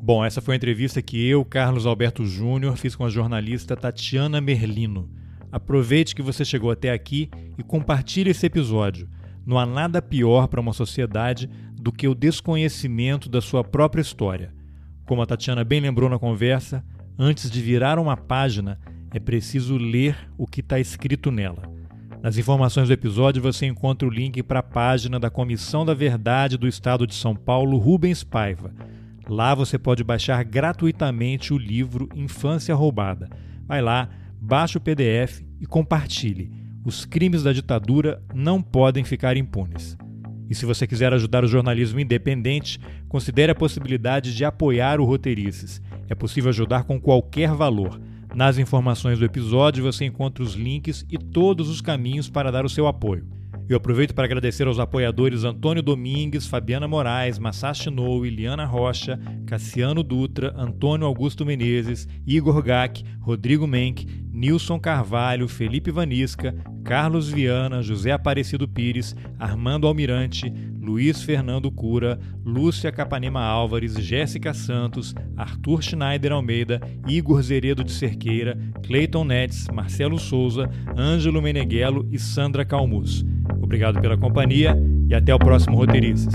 Bom, essa foi a entrevista que eu, Carlos Alberto Júnior, fiz com a jornalista Tatiana Merlino. Aproveite que você chegou até aqui e compartilhe esse episódio. Não há nada pior para uma sociedade do que o desconhecimento da sua própria história. Como a Tatiana bem lembrou na conversa, Antes de virar uma página, é preciso ler o que está escrito nela. Nas informações do episódio você encontra o link para a página da Comissão da Verdade do Estado de São Paulo, Rubens Paiva. Lá você pode baixar gratuitamente o livro Infância Roubada. Vai lá, baixe o PDF e compartilhe. Os crimes da ditadura não podem ficar impunes. E se você quiser ajudar o jornalismo independente, considere a possibilidade de apoiar o Roteirices. É possível ajudar com qualquer valor. Nas informações do episódio você encontra os links e todos os caminhos para dar o seu apoio. Eu aproveito para agradecer aos apoiadores Antônio Domingues, Fabiana Moraes, Masashi Noe, Liana Rocha, Cassiano Dutra, Antônio Augusto Menezes, Igor Gack, Rodrigo Menck, Nilson Carvalho, Felipe Vanisca, Carlos Viana, José Aparecido Pires, Armando Almirante, Luiz Fernando Cura, Lúcia Capanema Álvares, Jéssica Santos, Arthur Schneider Almeida, Igor Zeredo de Cerqueira, Cleiton Nets, Marcelo Souza, Ângelo Meneghello e Sandra Calmus. Obrigado pela companhia e até o próximo Roteirices.